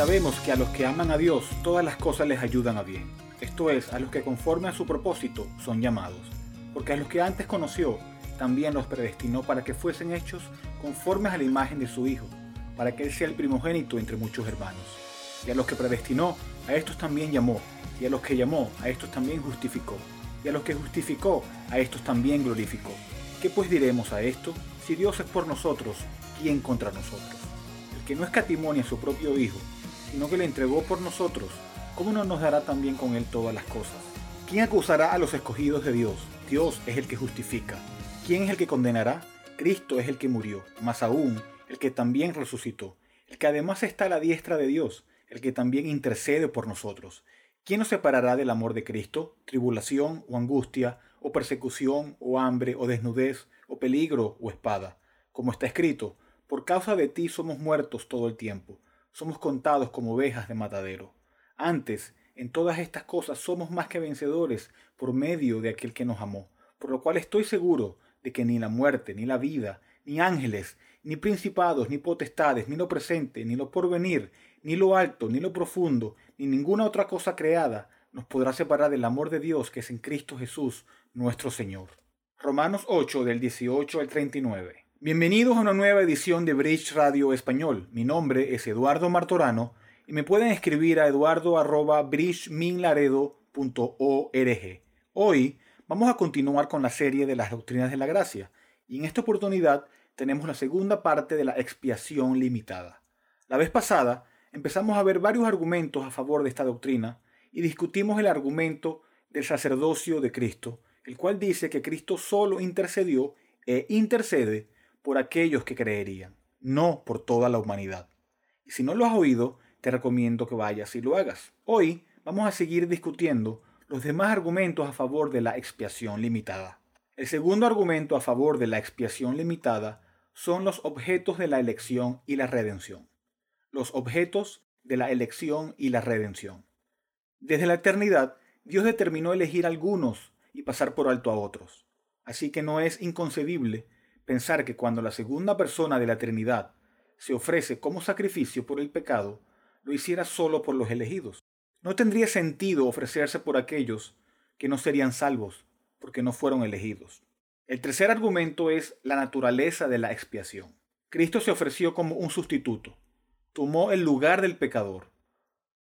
Sabemos que a los que aman a Dios, todas las cosas les ayudan a bien. Esto es, a los que conforme a su propósito son llamados. Porque a los que antes conoció, también los predestinó para que fuesen hechos conformes a la imagen de su Hijo, para que Él sea el primogénito entre muchos hermanos. Y a los que predestinó, a estos también llamó. Y a los que llamó, a estos también justificó. Y a los que justificó, a estos también glorificó. ¿Qué pues diremos a esto? Si Dios es por nosotros, ¿quién contra nosotros? El que no escatimonia a su propio Hijo, sino que le entregó por nosotros, ¿cómo no nos dará también con él todas las cosas? ¿Quién acusará a los escogidos de Dios? Dios es el que justifica. ¿Quién es el que condenará? Cristo es el que murió, más aún, el que también resucitó, el que además está a la diestra de Dios, el que también intercede por nosotros. ¿Quién nos separará del amor de Cristo? ¿Tribulación o angustia, o persecución, o hambre, o desnudez, o peligro, o espada? Como está escrito, por causa de ti somos muertos todo el tiempo somos contados como ovejas de matadero. Antes, en todas estas cosas somos más que vencedores por medio de aquel que nos amó, por lo cual estoy seguro de que ni la muerte, ni la vida, ni ángeles, ni principados, ni potestades, ni lo presente, ni lo porvenir, ni lo alto, ni lo profundo, ni ninguna otra cosa creada nos podrá separar del amor de Dios que es en Cristo Jesús, nuestro Señor. Romanos 8 del 18 al 39. Bienvenidos a una nueva edición de Bridge Radio Español. Mi nombre es Eduardo Martorano y me pueden escribir a eduardo.bridgeminlaredo.org. Hoy vamos a continuar con la serie de las doctrinas de la gracia y en esta oportunidad tenemos la segunda parte de la expiación limitada. La vez pasada empezamos a ver varios argumentos a favor de esta doctrina y discutimos el argumento del sacerdocio de Cristo, el cual dice que Cristo solo intercedió e intercede por aquellos que creerían, no por toda la humanidad. Y si no lo has oído, te recomiendo que vayas y lo hagas. Hoy vamos a seguir discutiendo los demás argumentos a favor de la expiación limitada. El segundo argumento a favor de la expiación limitada son los objetos de la elección y la redención. Los objetos de la elección y la redención. Desde la eternidad, Dios determinó elegir algunos y pasar por alto a otros. Así que no es inconcebible pensar que cuando la segunda persona de la Trinidad se ofrece como sacrificio por el pecado, lo hiciera solo por los elegidos. No tendría sentido ofrecerse por aquellos que no serían salvos, porque no fueron elegidos. El tercer argumento es la naturaleza de la expiación. Cristo se ofreció como un sustituto, tomó el lugar del pecador.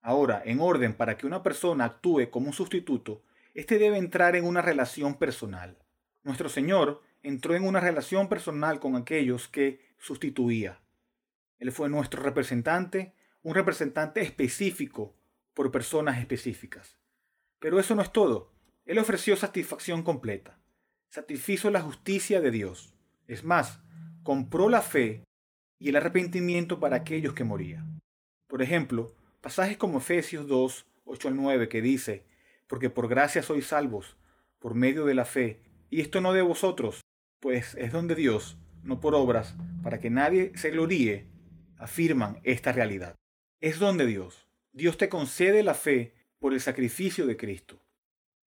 Ahora, en orden para que una persona actúe como un sustituto, éste debe entrar en una relación personal. Nuestro Señor entró en una relación personal con aquellos que sustituía. Él fue nuestro representante, un representante específico por personas específicas. Pero eso no es todo. Él ofreció satisfacción completa. Satisfizo la justicia de Dios. Es más, compró la fe y el arrepentimiento para aquellos que morían. Por ejemplo, pasajes como Efesios 2, 8 al 9 que dice, porque por gracia sois salvos, por medio de la fe, y esto no de vosotros, pues es donde Dios, no por obras, para que nadie se gloríe, afirman esta realidad. Es donde Dios. Dios te concede la fe por el sacrificio de Cristo.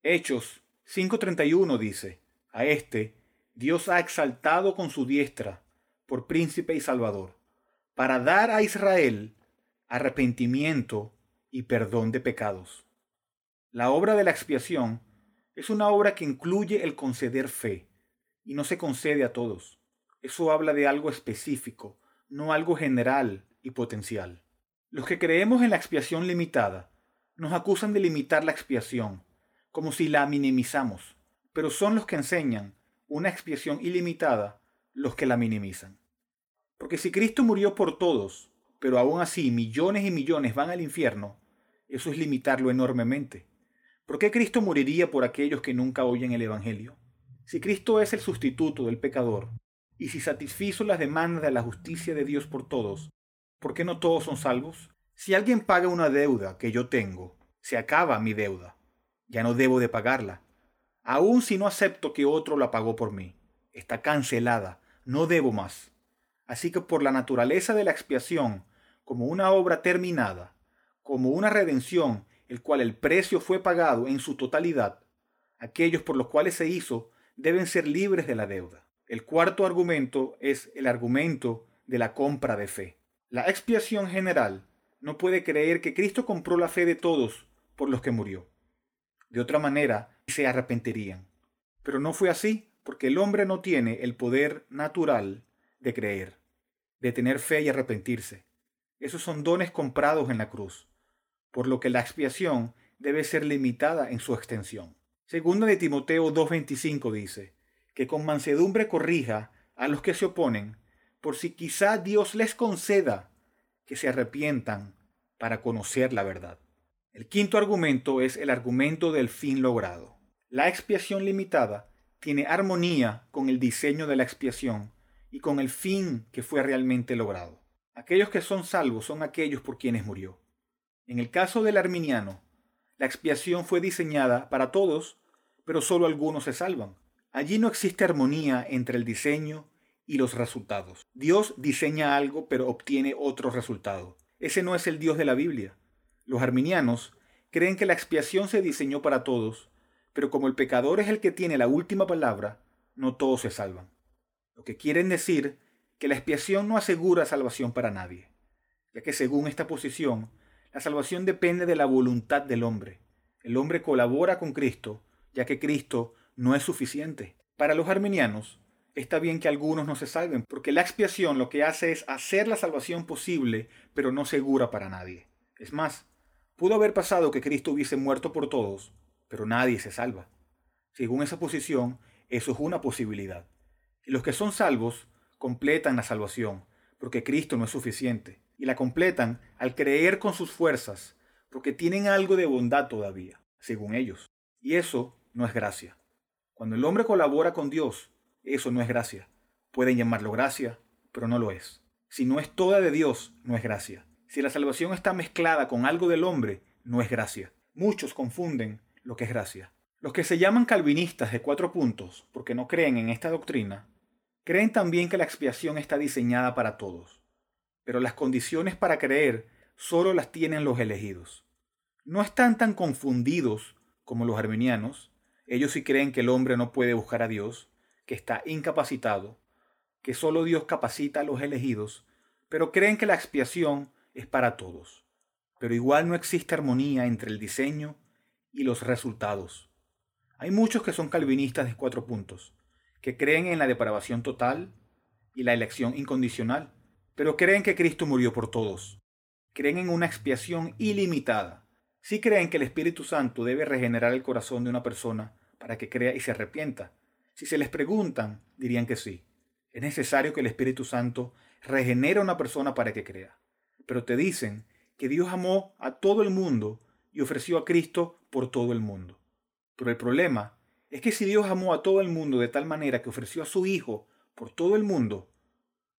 Hechos 5.31 dice, a este Dios ha exaltado con su diestra por príncipe y salvador, para dar a Israel arrepentimiento y perdón de pecados. La obra de la expiación es una obra que incluye el conceder fe, y no se concede a todos. Eso habla de algo específico, no algo general y potencial. Los que creemos en la expiación limitada nos acusan de limitar la expiación, como si la minimizamos, pero son los que enseñan una expiación ilimitada los que la minimizan. Porque si Cristo murió por todos, pero aún así millones y millones van al infierno, eso es limitarlo enormemente. ¿Por qué Cristo moriría por aquellos que nunca oyen el Evangelio? Si Cristo es el sustituto del pecador, y si satisfizo las demandas de la justicia de Dios por todos, ¿por qué no todos son salvos? Si alguien paga una deuda que yo tengo, se acaba mi deuda. Ya no debo de pagarla. Aun si no acepto que otro la pagó por mí. Está cancelada. No debo más. Así que por la naturaleza de la expiación, como una obra terminada, como una redención, el cual el precio fue pagado en su totalidad, aquellos por los cuales se hizo deben ser libres de la deuda. El cuarto argumento es el argumento de la compra de fe. La expiación general no puede creer que Cristo compró la fe de todos por los que murió. De otra manera, se arrepentirían. Pero no fue así, porque el hombre no tiene el poder natural de creer, de tener fe y arrepentirse. Esos son dones comprados en la cruz, por lo que la expiación debe ser limitada en su extensión. Segunda de Timoteo 2.25 dice, que con mansedumbre corrija a los que se oponen, por si quizá Dios les conceda que se arrepientan para conocer la verdad. El quinto argumento es el argumento del fin logrado. La expiación limitada tiene armonía con el diseño de la expiación y con el fin que fue realmente logrado. Aquellos que son salvos son aquellos por quienes murió. En el caso del arminiano, la expiación fue diseñada para todos, pero solo algunos se salvan. Allí no existe armonía entre el diseño y los resultados. Dios diseña algo pero obtiene otro resultado. Ese no es el Dios de la Biblia. Los arminianos creen que la expiación se diseñó para todos, pero como el pecador es el que tiene la última palabra, no todos se salvan. Lo que quieren decir que la expiación no asegura salvación para nadie, ya que según esta posición, la salvación depende de la voluntad del hombre. El hombre colabora con Cristo, ya que Cristo no es suficiente. Para los arminianos, está bien que algunos no se salven, porque la expiación lo que hace es hacer la salvación posible, pero no segura para nadie. Es más, pudo haber pasado que Cristo hubiese muerto por todos, pero nadie se salva. Según esa posición, eso es una posibilidad. Y los que son salvos completan la salvación, porque Cristo no es suficiente, y la completan al creer con sus fuerzas, porque tienen algo de bondad todavía, según ellos. Y eso no es gracia. Cuando el hombre colabora con Dios, eso no es gracia. Pueden llamarlo gracia, pero no lo es. Si no es toda de Dios, no es gracia. Si la salvación está mezclada con algo del hombre, no es gracia. Muchos confunden lo que es gracia. Los que se llaman calvinistas de cuatro puntos, porque no creen en esta doctrina, creen también que la expiación está diseñada para todos. Pero las condiciones para creer solo las tienen los elegidos. No están tan confundidos como los arminianos. Ellos sí creen que el hombre no puede buscar a Dios, que está incapacitado, que solo Dios capacita a los elegidos, pero creen que la expiación es para todos. Pero igual no existe armonía entre el diseño y los resultados. Hay muchos que son calvinistas de cuatro puntos, que creen en la depravación total y la elección incondicional, pero creen que Cristo murió por todos. Creen en una expiación ilimitada. Sí creen que el Espíritu Santo debe regenerar el corazón de una persona para que crea y se arrepienta, si se les preguntan, dirían que sí. Es necesario que el Espíritu Santo regenere a una persona para que crea. Pero te dicen que Dios amó a todo el mundo y ofreció a Cristo por todo el mundo. Pero el problema es que si Dios amó a todo el mundo de tal manera que ofreció a su Hijo por todo el mundo,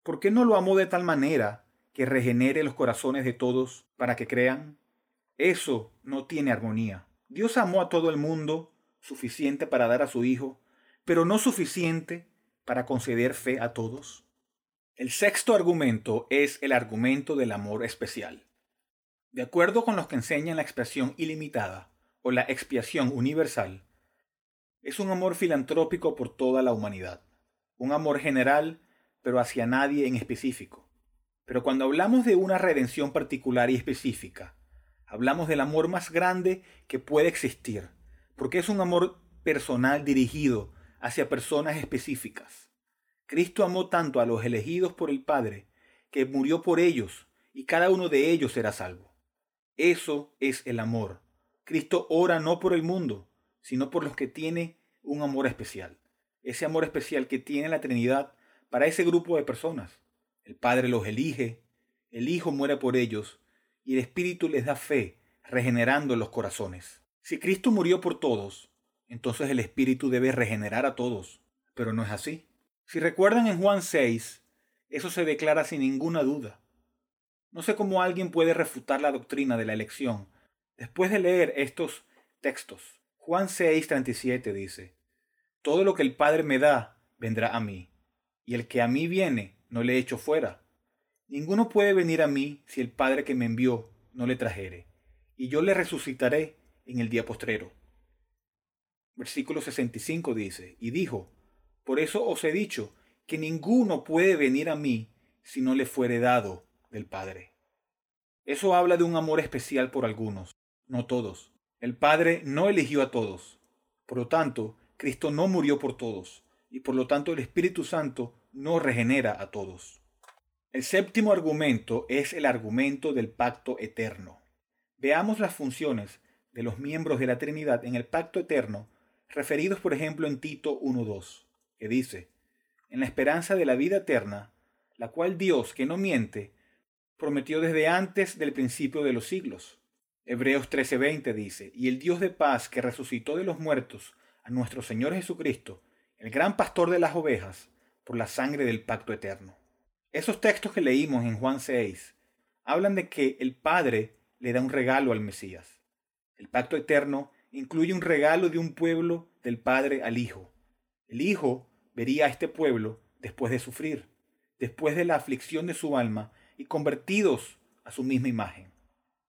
¿por qué no lo amó de tal manera que regenere los corazones de todos para que crean? Eso no tiene armonía. Dios amó a todo el mundo suficiente para dar a su Hijo pero no suficiente para conceder fe a todos? El sexto argumento es el argumento del amor especial. De acuerdo con los que enseñan la expiación ilimitada o la expiación universal, es un amor filantrópico por toda la humanidad, un amor general, pero hacia nadie en específico. Pero cuando hablamos de una redención particular y específica, hablamos del amor más grande que puede existir, porque es un amor personal dirigido hacia personas específicas. Cristo amó tanto a los elegidos por el Padre que murió por ellos y cada uno de ellos será salvo. Eso es el amor. Cristo ora no por el mundo, sino por los que tiene un amor especial. Ese amor especial que tiene la Trinidad para ese grupo de personas. El Padre los elige, el Hijo muere por ellos y el Espíritu les da fe, regenerando los corazones. Si Cristo murió por todos, entonces el Espíritu debe regenerar a todos. Pero no es así. Si recuerdan en Juan 6, eso se declara sin ninguna duda. No sé cómo alguien puede refutar la doctrina de la elección después de leer estos textos. Juan 6:37 dice, Todo lo que el Padre me da, vendrá a mí, y el que a mí viene, no le echo fuera. Ninguno puede venir a mí si el Padre que me envió no le trajere, y yo le resucitaré en el día postrero. Versículo 65 dice, y dijo, por eso os he dicho que ninguno puede venir a mí si no le fuere dado del Padre. Eso habla de un amor especial por algunos, no todos. El Padre no eligió a todos. Por lo tanto, Cristo no murió por todos, y por lo tanto el Espíritu Santo no regenera a todos. El séptimo argumento es el argumento del pacto eterno. Veamos las funciones de los miembros de la Trinidad en el pacto eterno, referidos por ejemplo en Tito 1.2, que dice, en la esperanza de la vida eterna, la cual Dios, que no miente, prometió desde antes del principio de los siglos. Hebreos 13:20 dice, y el Dios de paz que resucitó de los muertos a nuestro Señor Jesucristo, el gran pastor de las ovejas, por la sangre del pacto eterno. Esos textos que leímos en Juan 6 hablan de que el Padre le da un regalo al Mesías. El pacto eterno incluye un regalo de un pueblo del Padre al Hijo. El Hijo vería a este pueblo después de sufrir, después de la aflicción de su alma y convertidos a su misma imagen.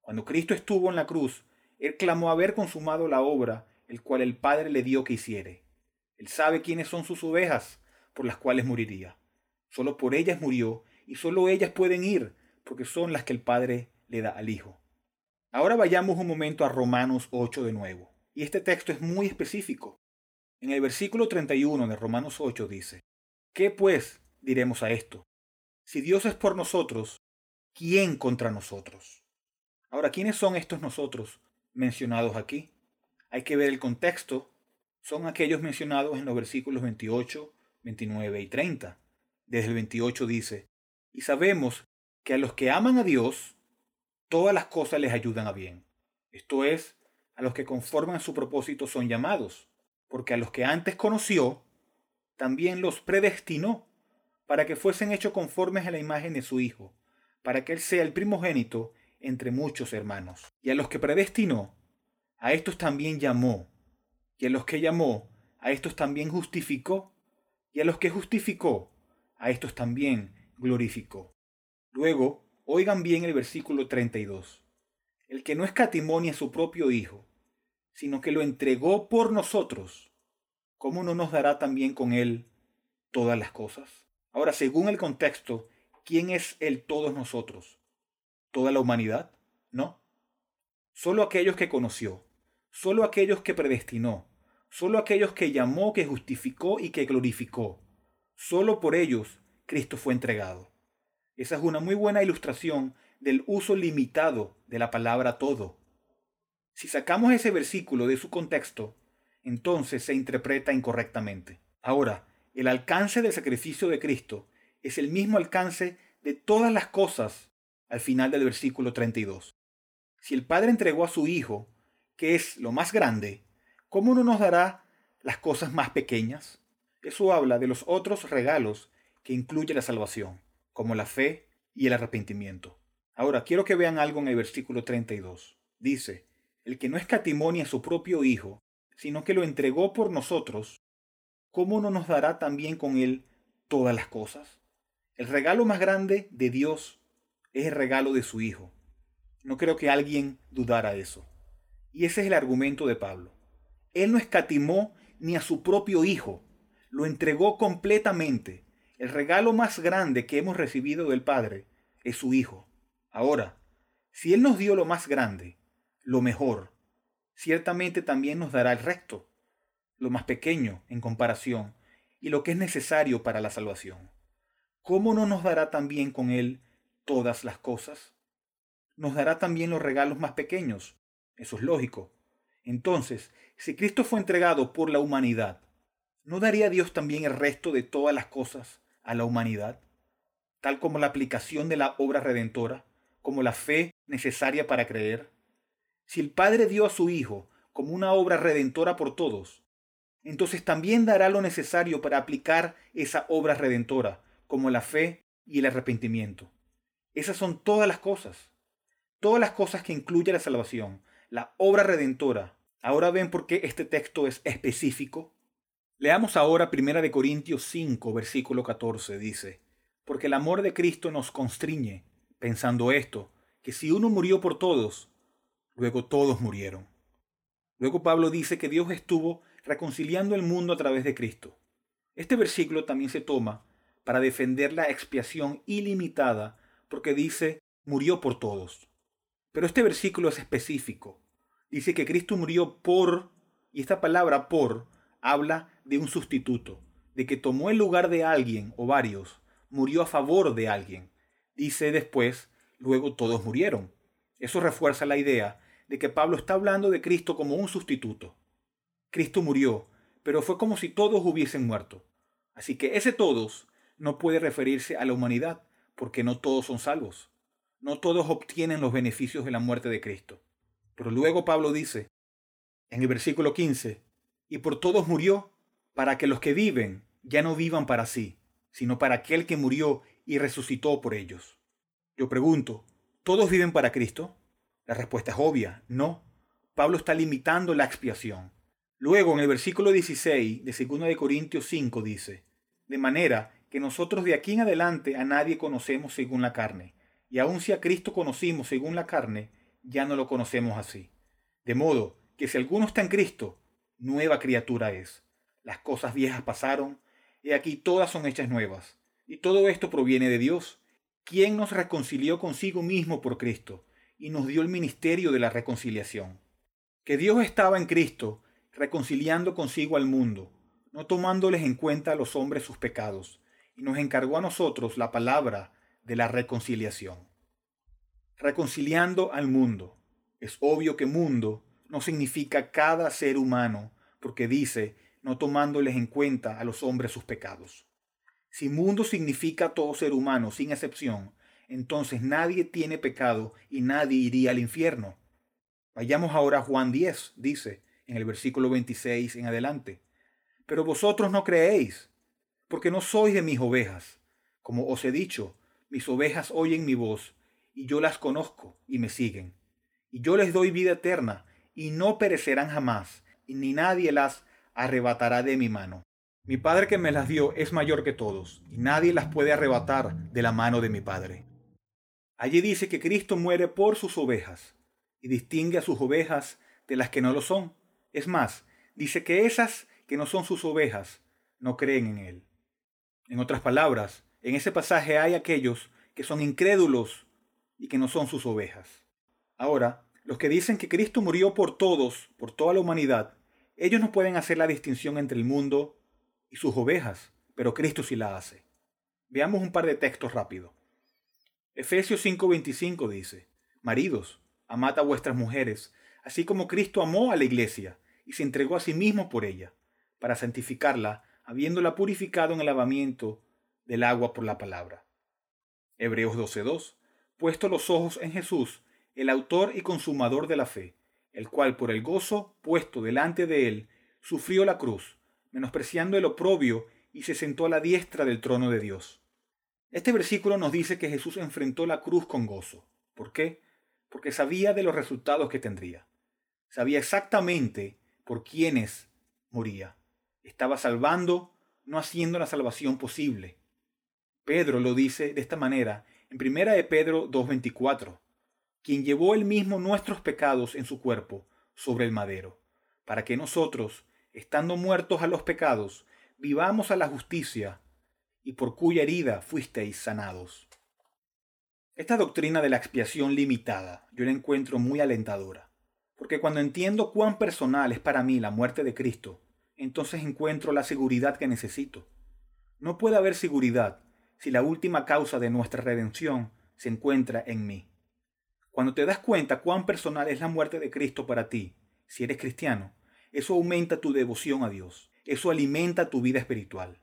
Cuando Cristo estuvo en la cruz, Él clamó haber consumado la obra el cual el Padre le dio que hiciere. Él sabe quiénes son sus ovejas por las cuales moriría. Solo por ellas murió y solo ellas pueden ir porque son las que el Padre le da al Hijo. Ahora vayamos un momento a Romanos 8 de nuevo. Y este texto es muy específico. En el versículo 31 de Romanos 8 dice, ¿qué pues diremos a esto? Si Dios es por nosotros, ¿quién contra nosotros? Ahora, ¿quiénes son estos nosotros mencionados aquí? Hay que ver el contexto. Son aquellos mencionados en los versículos 28, 29 y 30. Desde el 28 dice, y sabemos que a los que aman a Dios, todas las cosas les ayudan a bien. Esto es, a los que conforman su propósito son llamados, porque a los que antes conoció, también los predestinó para que fuesen hechos conformes a la imagen de su Hijo, para que Él sea el primogénito entre muchos hermanos. Y a los que predestinó, a estos también llamó, y a los que llamó, a estos también justificó, y a los que justificó, a estos también glorificó. Luego, oigan bien el versículo 32. El que no escatimó ni a su propio Hijo, sino que lo entregó por nosotros, ¿cómo no nos dará también con él todas las cosas? Ahora, según el contexto, ¿quién es el todos nosotros? ¿Toda la humanidad? No. Solo aquellos que conoció, solo aquellos que predestinó, solo aquellos que llamó, que justificó y que glorificó. Solo por ellos Cristo fue entregado. Esa es una muy buena ilustración del uso limitado de la palabra todo. Si sacamos ese versículo de su contexto, entonces se interpreta incorrectamente. Ahora, el alcance del sacrificio de Cristo es el mismo alcance de todas las cosas al final del versículo 32. Si el Padre entregó a su Hijo, que es lo más grande, ¿cómo no nos dará las cosas más pequeñas? Eso habla de los otros regalos que incluye la salvación, como la fe y el arrepentimiento. Ahora, quiero que vean algo en el versículo 32. Dice, el que no escatimonia a su propio Hijo, sino que lo entregó por nosotros, ¿cómo no nos dará también con Él todas las cosas? El regalo más grande de Dios es el regalo de su Hijo. No creo que alguien dudara eso. Y ese es el argumento de Pablo. Él no escatimó ni a su propio Hijo, lo entregó completamente. El regalo más grande que hemos recibido del Padre es su Hijo. Ahora, si Él nos dio lo más grande, lo mejor, ciertamente también nos dará el resto lo más pequeño en comparación, y lo que es necesario para la salvación. ¿Cómo no nos dará también con Él todas las cosas? Nos dará también los regalos más pequeños. Eso es lógico. Entonces, si Cristo fue entregado por la humanidad, ¿no daría Dios también el resto de todas las cosas a la humanidad? Tal como la aplicación de la obra redentora, como la fe necesaria para creer. Si el Padre dio a su Hijo como una obra redentora por todos, entonces también dará lo necesario para aplicar esa obra redentora, como la fe y el arrepentimiento. Esas son todas las cosas, todas las cosas que incluye la salvación, la obra redentora. Ahora ven por qué este texto es específico. Leamos ahora 1 Corintios 5, versículo 14, dice, porque el amor de Cristo nos constriñe, pensando esto, que si uno murió por todos, luego todos murieron. Luego Pablo dice que Dios estuvo reconciliando el mundo a través de Cristo. Este versículo también se toma para defender la expiación ilimitada porque dice murió por todos. Pero este versículo es específico. Dice que Cristo murió por, y esta palabra por habla de un sustituto, de que tomó el lugar de alguien o varios, murió a favor de alguien. Dice después, luego todos murieron. Eso refuerza la idea de que Pablo está hablando de Cristo como un sustituto. Cristo murió, pero fue como si todos hubiesen muerto. Así que ese todos no puede referirse a la humanidad, porque no todos son salvos. No todos obtienen los beneficios de la muerte de Cristo. Pero luego Pablo dice, en el versículo 15, y por todos murió, para que los que viven ya no vivan para sí, sino para aquel que murió y resucitó por ellos. Yo pregunto, ¿todos viven para Cristo? La respuesta es obvia, no. Pablo está limitando la expiación. Luego, en el versículo 16 de 2 de Corintios 5 dice, de manera que nosotros de aquí en adelante a nadie conocemos según la carne, y aun si a Cristo conocimos según la carne, ya no lo conocemos así. De modo que si alguno está en Cristo, nueva criatura es. Las cosas viejas pasaron, y aquí todas son hechas nuevas. Y todo esto proviene de Dios, quien nos reconcilió consigo mismo por Cristo, y nos dio el ministerio de la reconciliación. Que Dios estaba en Cristo, reconciliando consigo al mundo, no tomándoles en cuenta a los hombres sus pecados, y nos encargó a nosotros la palabra de la reconciliación. Reconciliando al mundo. Es obvio que mundo no significa cada ser humano, porque dice no tomándoles en cuenta a los hombres sus pecados. Si mundo significa todo ser humano, sin excepción, entonces nadie tiene pecado y nadie iría al infierno. Vayamos ahora a Juan 10, dice en el versículo 26 en adelante. Pero vosotros no creéis, porque no sois de mis ovejas. Como os he dicho, mis ovejas oyen mi voz, y yo las conozco y me siguen. Y yo les doy vida eterna, y no perecerán jamás, y ni nadie las arrebatará de mi mano. Mi Padre que me las dio es mayor que todos, y nadie las puede arrebatar de la mano de mi Padre. Allí dice que Cristo muere por sus ovejas, y distingue a sus ovejas de las que no lo son. Es más, dice que esas que no son sus ovejas no creen en Él. En otras palabras, en ese pasaje hay aquellos que son incrédulos y que no son sus ovejas. Ahora, los que dicen que Cristo murió por todos, por toda la humanidad, ellos no pueden hacer la distinción entre el mundo y sus ovejas, pero Cristo sí la hace. Veamos un par de textos rápido. Efesios 5:25 dice, Maridos, amad a vuestras mujeres, así como Cristo amó a la iglesia y se entregó a sí mismo por ella, para santificarla, habiéndola purificado en el lavamiento del agua por la palabra. Hebreos 12:2, puesto los ojos en Jesús, el autor y consumador de la fe, el cual por el gozo puesto delante de él, sufrió la cruz, menospreciando el oprobio, y se sentó a la diestra del trono de Dios. Este versículo nos dice que Jesús enfrentó la cruz con gozo. ¿Por qué? Porque sabía de los resultados que tendría. Sabía exactamente por quiénes moría. Estaba salvando, no haciendo la salvación posible. Pedro lo dice de esta manera en primera de Pedro 2:24, quien llevó él mismo nuestros pecados en su cuerpo sobre el madero, para que nosotros, estando muertos a los pecados, vivamos a la justicia, y por cuya herida fuisteis sanados. Esta doctrina de la expiación limitada yo la encuentro muy alentadora, porque cuando entiendo cuán personal es para mí la muerte de Cristo, entonces encuentro la seguridad que necesito. No puede haber seguridad si la última causa de nuestra redención se encuentra en mí. Cuando te das cuenta cuán personal es la muerte de Cristo para ti, si eres cristiano, eso aumenta tu devoción a Dios, eso alimenta tu vida espiritual.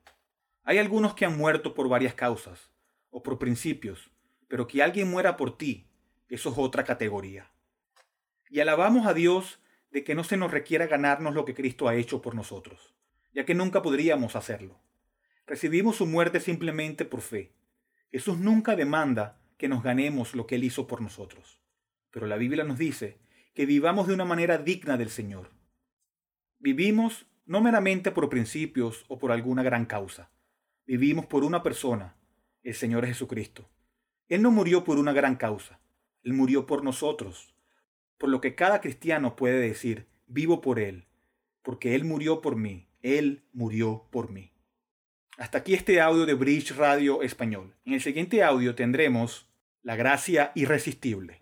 Hay algunos que han muerto por varias causas o por principios, pero que alguien muera por ti, eso es otra categoría. Y alabamos a Dios de que no se nos requiera ganarnos lo que Cristo ha hecho por nosotros, ya que nunca podríamos hacerlo. Recibimos su muerte simplemente por fe. Jesús nunca demanda que nos ganemos lo que Él hizo por nosotros. Pero la Biblia nos dice que vivamos de una manera digna del Señor. Vivimos no meramente por principios o por alguna gran causa, vivimos por una persona, el Señor Jesucristo. Él no murió por una gran causa, Él murió por nosotros, por lo que cada cristiano puede decir, vivo por Él, porque Él murió por mí, Él murió por mí. Hasta aquí este audio de Bridge Radio Español. En el siguiente audio tendremos la gracia irresistible.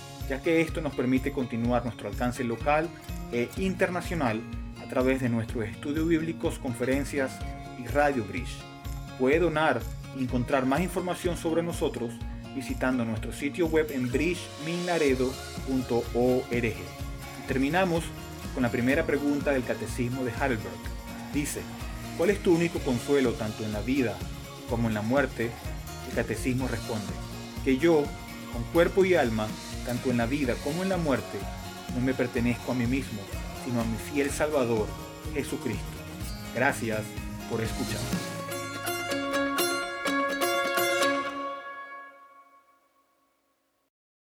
ya que esto nos permite continuar nuestro alcance local e internacional a través de nuestros estudios bíblicos, conferencias y Radio Bridge. Puede donar y encontrar más información sobre nosotros visitando nuestro sitio web en bridgeminaredo.org. Terminamos con la primera pregunta del Catecismo de Heidelberg. Dice, ¿cuál es tu único consuelo tanto en la vida como en la muerte? El Catecismo responde, que yo, con cuerpo y alma, tanto en la vida como en la muerte, no me pertenezco a mí mismo, sino a mi fiel Salvador, Jesucristo. Gracias por escuchar.